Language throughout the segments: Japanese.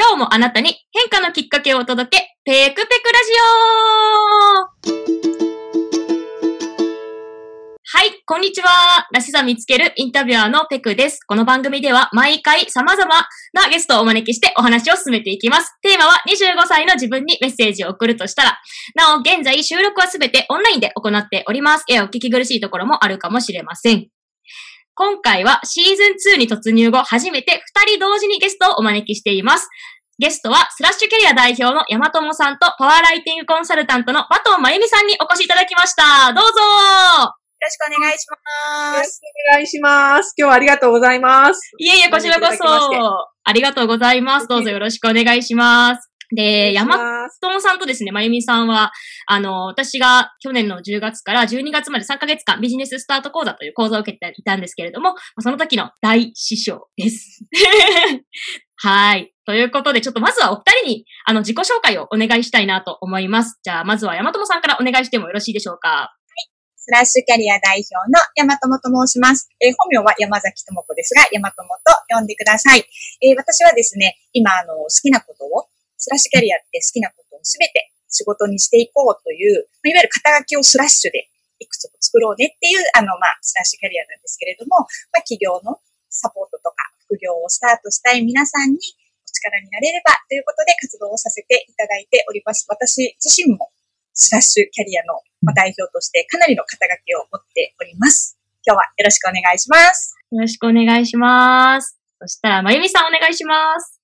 今日もあなたに変化のきっかけをお届け、ペクペクラジオはい、こんにちは。らしさ見つけるインタビュアーのペクです。この番組では毎回様々なゲストをお招きしてお話を進めていきます。テーマは25歳の自分にメッセージを送るとしたら、なお現在収録はすべてオンラインで行っております。えお聞き苦しいところもあるかもしれません。今回はシーズン2に突入後、初めて2人同時にゲストをお招きしています。ゲストは、スラッシュキャリア代表の山友さんと、パワーライティングコンサルタントのバトンまゆみさんにお越しいただきました。どうぞよろしくお願いします。よろしくお願いします。今日はありがとうございます。いえいえ、こちらこそ。ありがとうございます。どうぞよろしくお願いします。で、山友さんとですね、まゆみさんは、あの、私が去年の10月から12月まで3ヶ月間ビジネススタート講座という講座を受けていたんですけれども、その時の大師匠です。はい。ということで、ちょっとまずはお二人に、あの、自己紹介をお願いしたいなと思います。じゃあ、まずは山友さんからお願いしてもよろしいでしょうか。はい。スラッシュキャリア代表の山友と申します。えー、本名は山崎智子ですが、山友と呼んでください。えー、私はですね、今、あの、好きなことをスラッシュキャリアって好きなことをすべて仕事にしていこうという、いわゆる肩書きをスラッシュでいくつも作ろうねっていう、あの、まあ、スラッシュキャリアなんですけれども、まあ、企業のサポートとか副業をスタートしたい皆さんにお力になれればということで活動をさせていただいております。私自身もスラッシュキャリアの代表としてかなりの肩書きを持っております。今日はよろしくお願いします。よろしくお願いします。そしたら、まゆみさんお願いします。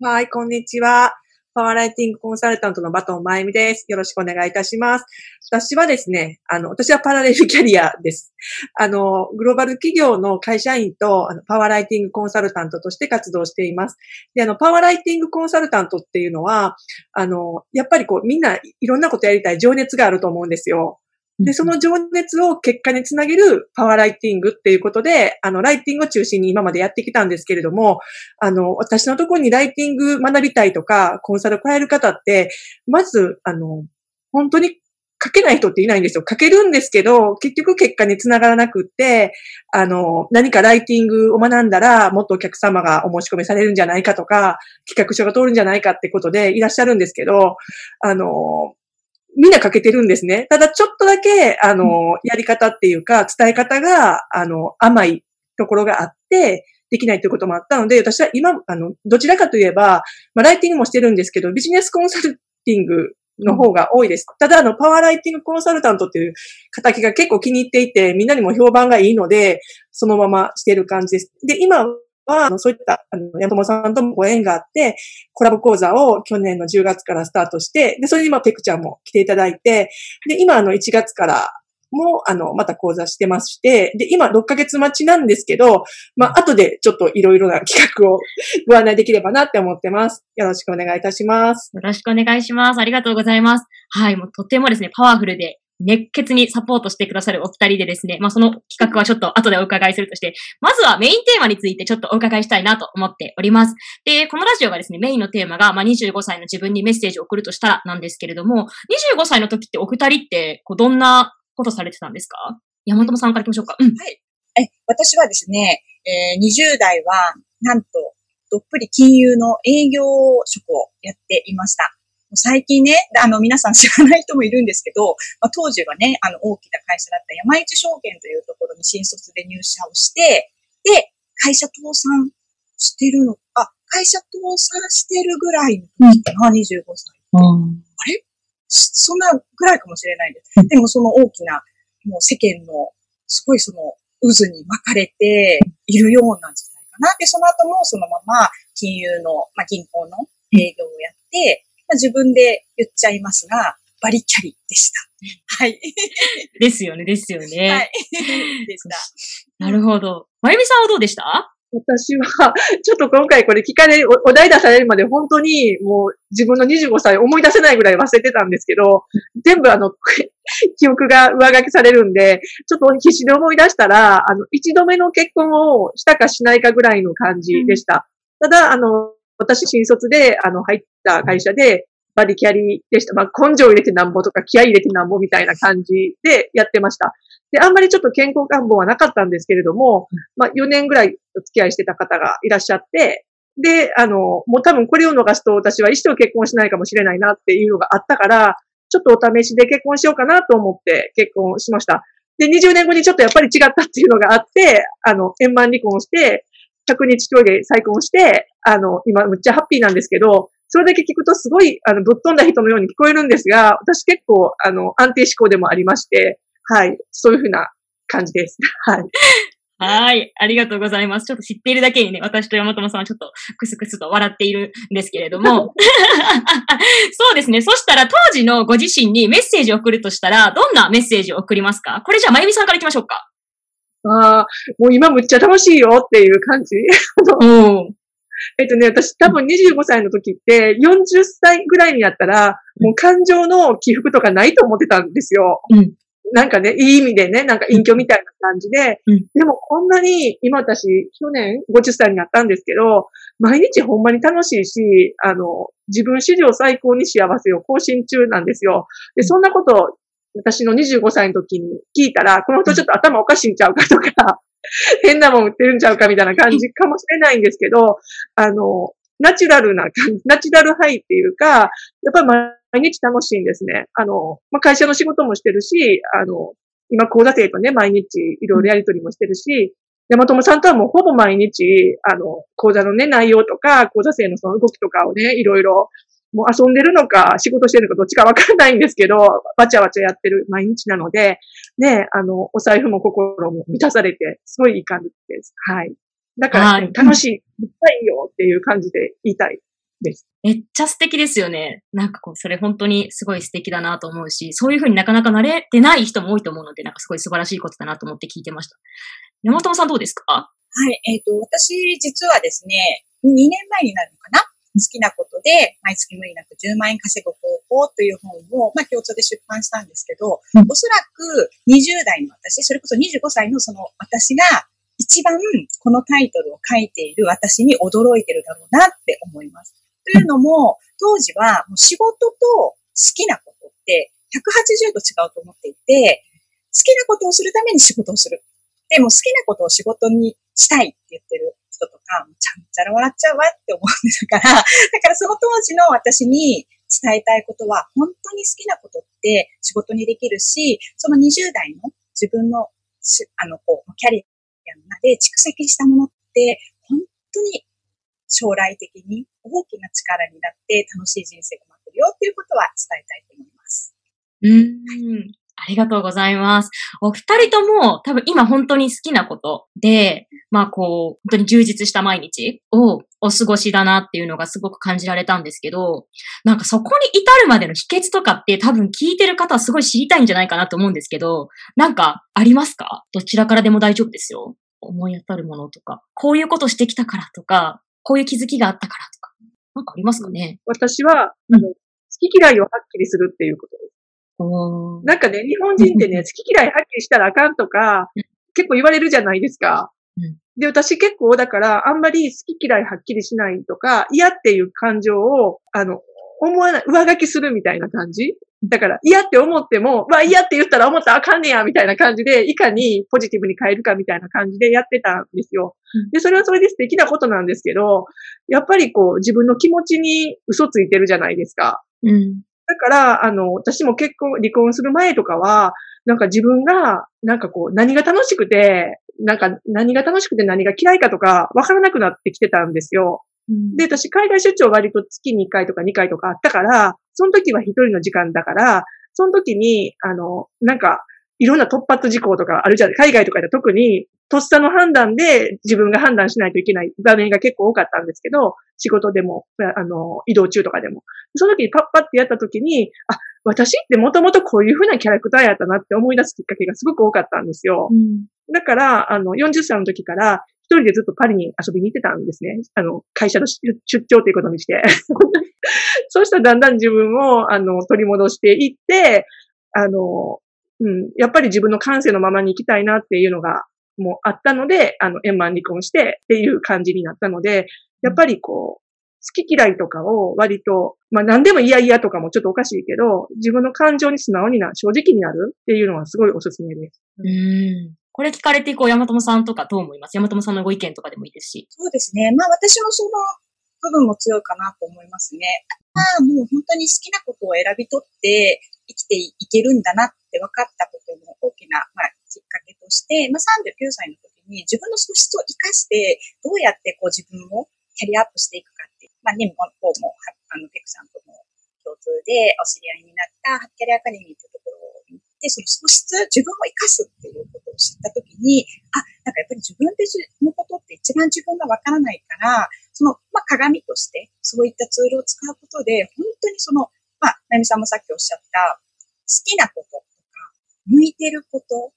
はい、こんにちは。パワーライティングコンサルタントのバトンまゆみです。よろしくお願いいたします。私はですね、あの、私はパラレルキャリアです。あの、グローバル企業の会社員と、あの、パワーライティングコンサルタントとして活動しています。で、あの、パワーライティングコンサルタントっていうのは、あの、やっぱりこう、みんないろんなことやりたい情熱があると思うんですよ。で、その情熱を結果につなげるパワーライティングっていうことで、あの、ライティングを中心に今までやってきたんですけれども、あの、私のところにライティング学びたいとか、コンサルを変える方って、まず、あの、本当に書けない人っていないんですよ。書けるんですけど、結局結果につながらなくって、あの、何かライティングを学んだら、もっとお客様がお申し込みされるんじゃないかとか、企画書が通るんじゃないかってことでいらっしゃるんですけど、あの、みんな欠けてるんですね。ただちょっとだけ、あの、やり方っていうか、伝え方が、あの、甘いところがあって、できないということもあったので、私は今、あの、どちらかといえば、まあ、ライティングもしてるんですけど、ビジネスコンサルティングの方が多いです。ただ、あの、パワーライティングコンサルタントっていう形が結構気に入っていて、みんなにも評判がいいので、そのまましてる感じです。で、今は、あのそういった、あの、山友さんともご縁があって、コラボ講座を去年の10月からスタートして、で、それに今、ペクちゃんも来ていただいて、で、今、あの、1月からも、あの、また講座してまして、で、今6ヶ月待ちなんですけど、まあ、後でちょっといろいろな企画を ご案内できればなって思ってます。よろしくお願いいたします。よろしくお願いします。ありがとうございます。はい、もうとてもですね、パワフルで熱血にサポートしてくださるお二人でですね、まあ、その企画はちょっと後でお伺いするとして、まずはメインテーマについてちょっとお伺いしたいなと思っております。で、このラジオがですね、メインのテーマが、まあ、25歳の自分にメッセージを送るとしたらなんですけれども、25歳の時ってお二人って、こう、どんなことされてたんですか？山本さんから行きましょうか。うん。はい。え、私はですね、えー、20代は、なんと、どっぷり金融の営業職をやっていました。最近ね、あの、皆さん知らない人もいるんですけど、まあ、当時はね、あの、大きな会社だった山一証券というところに新卒で入社をして、で、会社倒産してるの、あ、会社倒産してるぐらいの時かな、うん、25歳。うん、あれ？そんなぐらいかもしれないです。でもその大きな、もう世間の、すごいその渦に巻かれているようなんじゃないかな。で、その後もそのまま金融の、まあ、銀行の営業をやって、まあ、自分で言っちゃいますが、バリキャリでした。はい。ですよね、ですよね。はい。でした。なるほど。まゆみさんはどうでした？私は、ちょっと今回これ聞かれ、お題出されるまで本当にもう自分の25歳思い出せないぐらい忘れてたんですけど、全部あの、記憶が上書きされるんで、ちょっと必死で思い出したら、あの、一度目の結婚をしたかしないかぐらいの感じでした。うん、ただ、あの、私新卒で、あの、入った会社で、バリキャリーでした。まあ、根性入れてなんぼとか気合入れてなんぼみたいな感じでやってました。で、あんまりちょっと健康願望はなかったんですけれども、まあ、4年ぐらいお付き合いしてた方がいらっしゃって、で、あの、もう多分これを逃すと私は一生結婚しないかもしれないなっていうのがあったから、ちょっとお試しで結婚しようかなと思って結婚しました。で、20年後にちょっとやっぱり違ったっていうのがあって、あの、円満離婚して、100日トイレ再婚して、あの、今、むっちゃハッピーなんですけど、それだけ聞くとすごい、あの、ぶっ飛んだ人のように聞こえるんですが、私結構、あの、安定志向でもありまして、はい、そういうふうな感じです。はい。はい。ありがとうございます。ちょっと知っているだけにね、私と山友さんはちょっとクスクスと笑っているんですけれども。そうですね。そしたら当時のご自身にメッセージを送るとしたら、どんなメッセージを送りますか？これじゃあ、まゆみさんから行きましょうか。ああ、もう今むっちゃ楽しいよっていう感じ。うん。えっとね、私多分25歳の時って40歳ぐらいになったら、もう感情の起伏とかないと思ってたんですよ。うん。なんかね、いい意味でね、なんか隠居みたいな感じで、うん、でもこんなに、今私、去年50歳になったんですけど、毎日ほんまに楽しいし、あの、自分史上最高に幸せを更新中なんですよ。で、そんなこと、私の25歳の時に聞いたら、この人ちょっと頭おかしいんちゃうかとか、変なもん売ってるんちゃうかみたいな感じかもしれないんですけど、あの、ナチュラルな感じ、ナチュラルハイっていうか、やっぱり毎日楽しいんですね。あの、まあ、会社の仕事もしてるし、あの、今講座生とね、毎日いろいろやりとりもしてるし、山友さんとはもうほぼ毎日、あの、講座のね、内容とか、講座生のその動きとかをね、いろいろ、もう遊んでるのか、仕事してるのかどっちかわからないんですけど、わちゃわちゃやってる毎日なので、ね、あの、お財布も心も満たされて、すごいいい感じです。はい。だから、ね、楽しい、いっぱいよっていう感じで言いたいです。めっちゃ素敵ですよね。なんかこう、それ本当にすごい素敵だなと思うし、そういうふうになかなか慣れてない人も多いと思うので、なんかすごい素晴らしいことだなと思って聞いてました。山本さんどうですか？はい、えっ、ー、と、私実はですね、2年前になるのかな？好きなことで、毎月無理なく10万円稼ぐ方法という本を、まあ、共通で出版したんですけど、うん、おそらく20代の私、それこそ25歳のその私が一番このタイトルを書いている私に驚いてるだろうなって思います。というのも、当時はもう仕事と好きなことって180度違うと思っていて、好きなことをするために仕事をする。でも好きなことを仕事にしたいって言ってる人とか、ちゃんちゃら笑っちゃうわって思うんですから、だからその当時の私に伝えたいことは、本当に好きなことって仕事にできるし、その20代の自分のあの、こう、キャリアの中で蓄積したものって、本当に将来的に大きな力になって楽しい人生が待ってるよっていうことは伝えたいと思います。うん。ありがとうございます。お二人とも多分今本当に好きなことで、まあこう、本当に充実した毎日をお過ごしだなっていうのがすごく感じられたんですけど、なんかそこに至るまでの秘訣とかって多分聞いてる方はすごい知りたいんじゃないかなと思うんですけど、なんかありますか？どちらからでも大丈夫ですよ。思い当たるものとか、こういうことしてきたからとか、こういう気づきがあったからとか、なんかありますかね、私は、うん、好き嫌いをはっきりするっていうことです。なんかね、日本人ってね、好き嫌いはっきりしたらあかんとか、結構言われるじゃないですか。で、私結構だから、あんまり好き嫌いはっきりしないとか、嫌っていう感情を、あの、思わない、上書きするみたいな感じだから、嫌って思っても、まあ嫌って言ったら思ったらあかんねや、みたいな感じで、いかにポジティブに変えるかみたいな感じでやってたんですよ。で、それはそれで素敵なことなんですけど、やっぱりこう、自分の気持ちに嘘ついてるじゃないですか。うん。だから、あの、私も結婚、離婚する前とかは、なんか自分が、なんかこう、何が楽しくて、なんか何が楽しくて何が嫌いかとか、わからなくなってきてたんですよ。で、私、海外出張割と月に1回とか2回とかあったから、その時は一人の時間だから、その時に、あの、なんか、いろんな突発事項とかあるじゃない、海外とかで特に、とっさの判断で自分が判断しないといけない場面が結構多かったんですけど、仕事でも、あの、移動中とかでも。その時にパッパってやった時に、あ、私ってもともとこういう風なキャラクターやったなって思い出すきっかけがすごく多かったんですよ。うん、だから、あの、40歳の時から一人でずっとパリに遊びに行ってたんですね。あの、会社の出張ということにして。そうしたらだんだん自分を、あの、取り戻していって、あの、うん、やっぱり自分の感性のままに行きたいなっていうのが、もうあったので、あの、円満離婚してっていう感じになったので、やっぱりこう、好き嫌いとかを割と、まあ何でも嫌々とかもちょっとおかしいけど、自分の感情に素直にな、正直になるっていうのはすごいおすすめです。うん。これ聞かれて、こう、山友さんとかどう思います？山友さんのご意見とかでもいいですし。そうですね。まあ私もその、部分も強いかなと思いますね。まあ、もう本当に好きなことを選び取って生きていけるんだなって分かったことの大きな、まあ、きっかけして、まあ、39歳の時に自分の素質を活かしてどうやってこう自分をキャリアアップしていくかっていう、まあ、ね、もうもあの、ペクさんとも共通でお知り合いになったキャリアアカデミーというところに行って、その素質、自分を活かすっていうことを知ったときに、あ、なんかやっぱり自分でのことって一番自分がわからないから、その、まあ、鏡としてそういったツールを使うことで、本当にその、まあ、なみさんもさっきおっしゃった、好きなこととか、向いてること、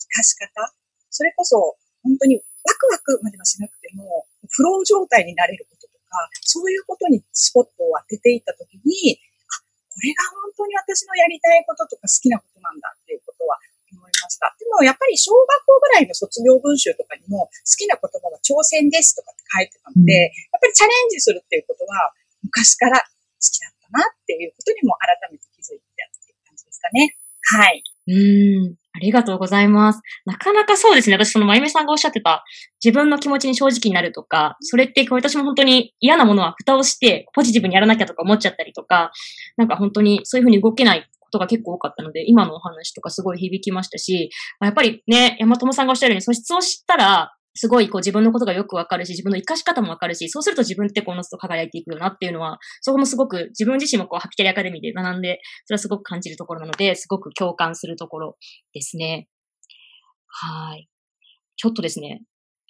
活かし方、それこそ、本当にワクワクまではしなくても、フロー状態になれることとか、そういうことにスポットを当てていったときに、あ、これが本当に私のやりたいこととか好きなことなんだっていうことは思いました。でもやっぱり小学校ぐらいの卒業文集とかにも好きな言葉は挑戦ですとかって書いてたので、やっぱりチャレンジするっていうことは昔から好きだったなっていうことにも改めて気づいてっていう感じですかね。はい。うん。ありがとうございます。なかなかそうですね。私、そのまゆめさんがおっしゃってた、自分の気持ちに正直になるとか、それって私も本当に嫌なものは蓋をして、ポジティブにやらなきゃとか思っちゃったりとか、なんか本当にそういうふうに動けないことが結構多かったので、今のお話とかすごい響きましたし、やっぱりね、山友さんがおっしゃるように素質を知ったら、すごいこう自分のことがよくわかるし、自分の活かし方もわかるし、そうすると自分ってこの人輝いていくよなっていうのは、そこもすごく自分自身もこうハピキャリアカデミーで学んで、それはすごく感じるところなので、すごく共感するところですね。はい。ちょっとですね、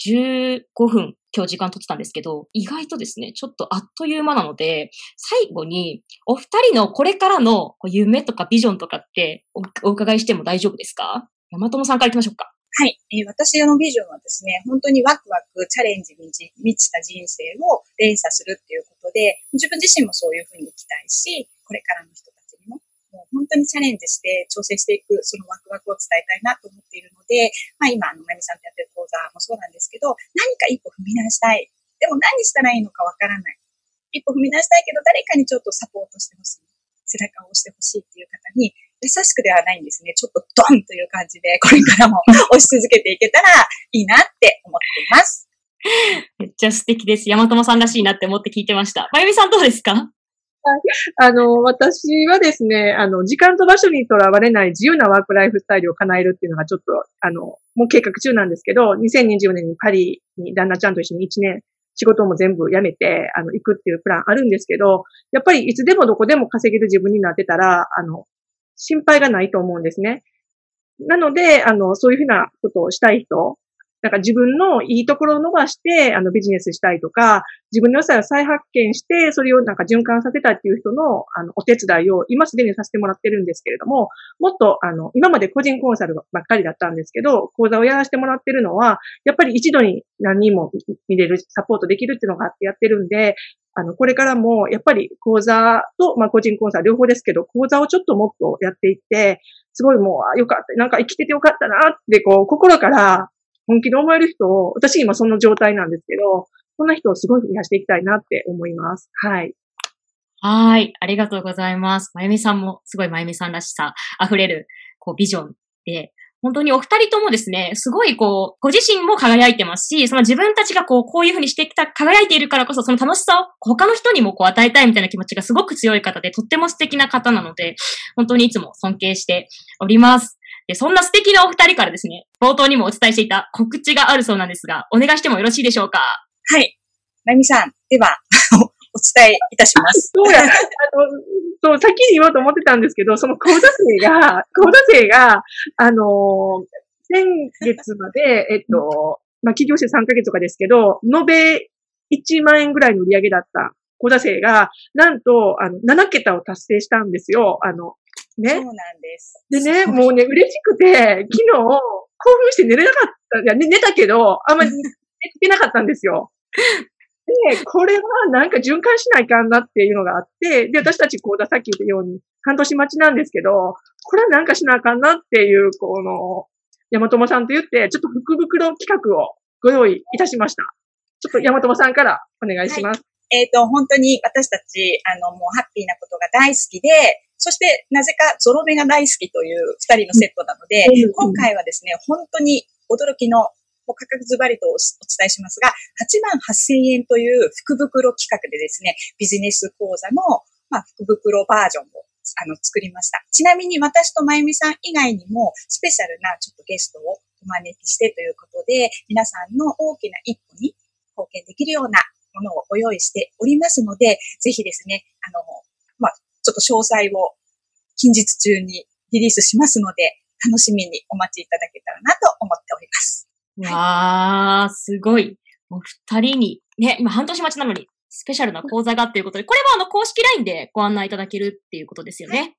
15分今日時間取ってたんですけど、意外とですね、ちょっとあっという間なので、最後にお二人のこれからの夢とかビジョンとかってお伺いしても大丈夫ですか？山友さんから行きましょうか。はい、えー、私のビジョンはですね、本当にワクワク、チャレンジに満ちた人生を連鎖するっていうことで、自分自身もそういうふうに生きたいし、これからの人たちにも、もう本当にチャレンジして挑戦していく、そのワクワクを伝えたいなと思っているので、まあ今、あの、まみさんとやってる講座もそうなんですけど、何か一歩踏み出したい。でも何したらいいのかわからない。一歩踏み出したいけど、誰かにちょっとサポートしてほしい。背中を押してほしいっていう方に、優しくではないんですね。ちょっとドンという感じで、これからも 押し続けていけたらいいなって思っています。めっちゃ素敵です。山友さんらしいなって思って聞いてました。まゆみさんどうですか？あの、私はですね、あの、時間と場所にとらわれない自由なワークライフスタイルを叶えるっていうのがちょっと、あの、もう計画中なんですけど、2020年にパリに旦那ちゃんと一緒に1年仕事も全部辞めて、あの、行くっていうプランあるんですけど、やっぱりいつでもどこでも稼げる自分になってたら、あの、心配がないと思うんですね。なので、あの、そういうふうなことをしたい人なんか自分のいいところを伸ばして、あの、ビジネスしたいとか、自分の良さを再発見して、それをなんか循環させたっていう人の、あの、お手伝いを今すでにさせてもらってるんですけれども、もっと、あの、今まで個人コンサルばっかりだったんですけど、講座をやらせてもらってるのは、やっぱり一度に何人も見れる、サポートできるっていうのがあってやってるんで、あの、これからも、やっぱり講座と、まあ、個人コンサル両方ですけど、講座をちょっともっとやっていって、すごいもう、あよかった、なんか生きててよかったなって、こう、心から本気で思える人を、私今その状態なんですけど、そんな人をすごい増やしていきたいなって思います。はい。はい。ありがとうございます。まゆみさんもすごいまゆみさんらしさ溢れる、こう、ビジョンで、本当にお二人ともですね、すごいこう、ご自身も輝いてますし、その自分たちがこう、こういうふうにしてきた、輝いているからこそ、その楽しさを他の人にもこう与えたいみたいな気持ちがすごく強い方で、とっても素敵な方なので、本当にいつも尊敬しております。で、そんな素敵なお二人からですね、冒頭にもお伝えしていた告知があるそうなんですが、お願いしてもよろしいでしょうか？はい。まゆみさん、では、お伝えいたします。そうや、あの、そう、先に言おうと思ってたんですけど、その講座生が、講座生が、あのー、先月まで、えっと、まあ、起業して3ヶ月とかですけど、延べ1万円ぐらいの売り上げだった講座生が、なんと、あの、7桁を達成したんですよ。あの、ね。そうなんです。でね、もうね、嬉しくて、昨日、興奮して寝れなかった、いや、寝たけど、あんまり 寝てなかったんですよ。で、これはなんか循環しないかんなっていうのがあって、で、私たち講座さっき言ったように、半年待ちなんですけど、これはなんかしなあかんなっていう、この、山友さんと言って、ちょっと福袋企画をご用意いたしました。ちょっと山友さんからお願いします。はい、えっ、ー、と、本当に私たち、あの、もうハッピーなことが大好きで、そして、なぜかゾロ目が大好きという二人のセットなので、今回はですね、本当に驚きの、価格ズバリとお伝えしますが、8万8000円という福袋企画でですね、ビジネス講座の、まあ、福袋バージョンをあの作りました。ちなみに私とまゆみさん以外にも、スペシャルなちょっとゲストをお招きしてということで、皆さんの大きな一歩に貢献できるようなものをご用意しておりますので、ぜひですね、あの、まあ、ちょっと詳細を近日中にリリースしますので、楽しみにお待ちいただけたらなと思っております。わー、すごい。お二人に、ね、今半年待ちなのに、スペシャルな講座がっていうことで、これはあの公式 LINE でご案内いただけるっていうことですよね。はい、そ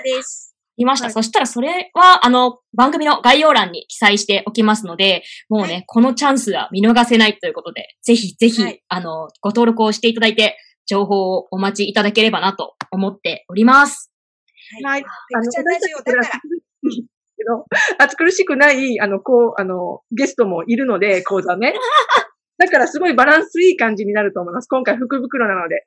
うです。いました。はい、そしたらそれは、あの、番組の概要欄に記載しておきますので、もうね、はい、このチャンスは見逃せないということで、ぜひぜひ、はい、あの、ご登録をしていただいて、情報をお待ちいただければなと思っております。はい。あの、ラジオだから。けど、暑苦しくない、あの、こう、あの、ゲストもいるので、講座ね。だからすごいバランスいい感じになると思います。今回福袋なので。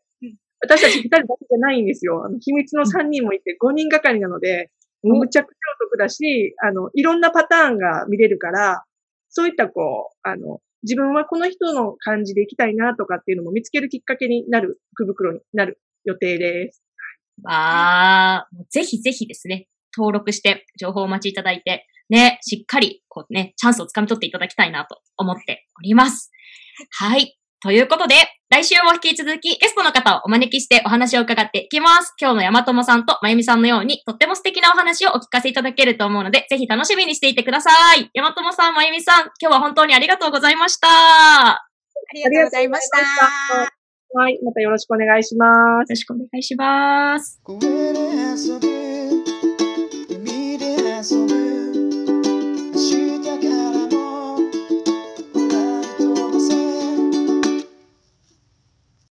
私たち二人だけじゃないんですよ。あの、秘密の三人もいて5人がかりなので、むちゃくちゃお得だし、あの、いろんなパターンが見れるから、そういったこう、あの、自分はこの人の感じでいきたいなとかっていうのも見つけるきっかけになる福袋になる予定です。ああ、ぜひぜひですね、登録して情報をお待ちいただいて、ね、しっかり、こうね、チャンスをつかみ取っていただきたいなと思っております。はい。ということで、来週も引き続きゲストの方をお招きしてお話を伺っていきます。今日の山友さんとまゆみさんのようにとっても素敵なお話をお聞かせいただけると思うので、ぜひ楽しみにしていてください。山友さん、まゆみさん、今日は本当にありがとうございました。ありがとうございました。はい、またよろしくお願いします。よろしくお願いします。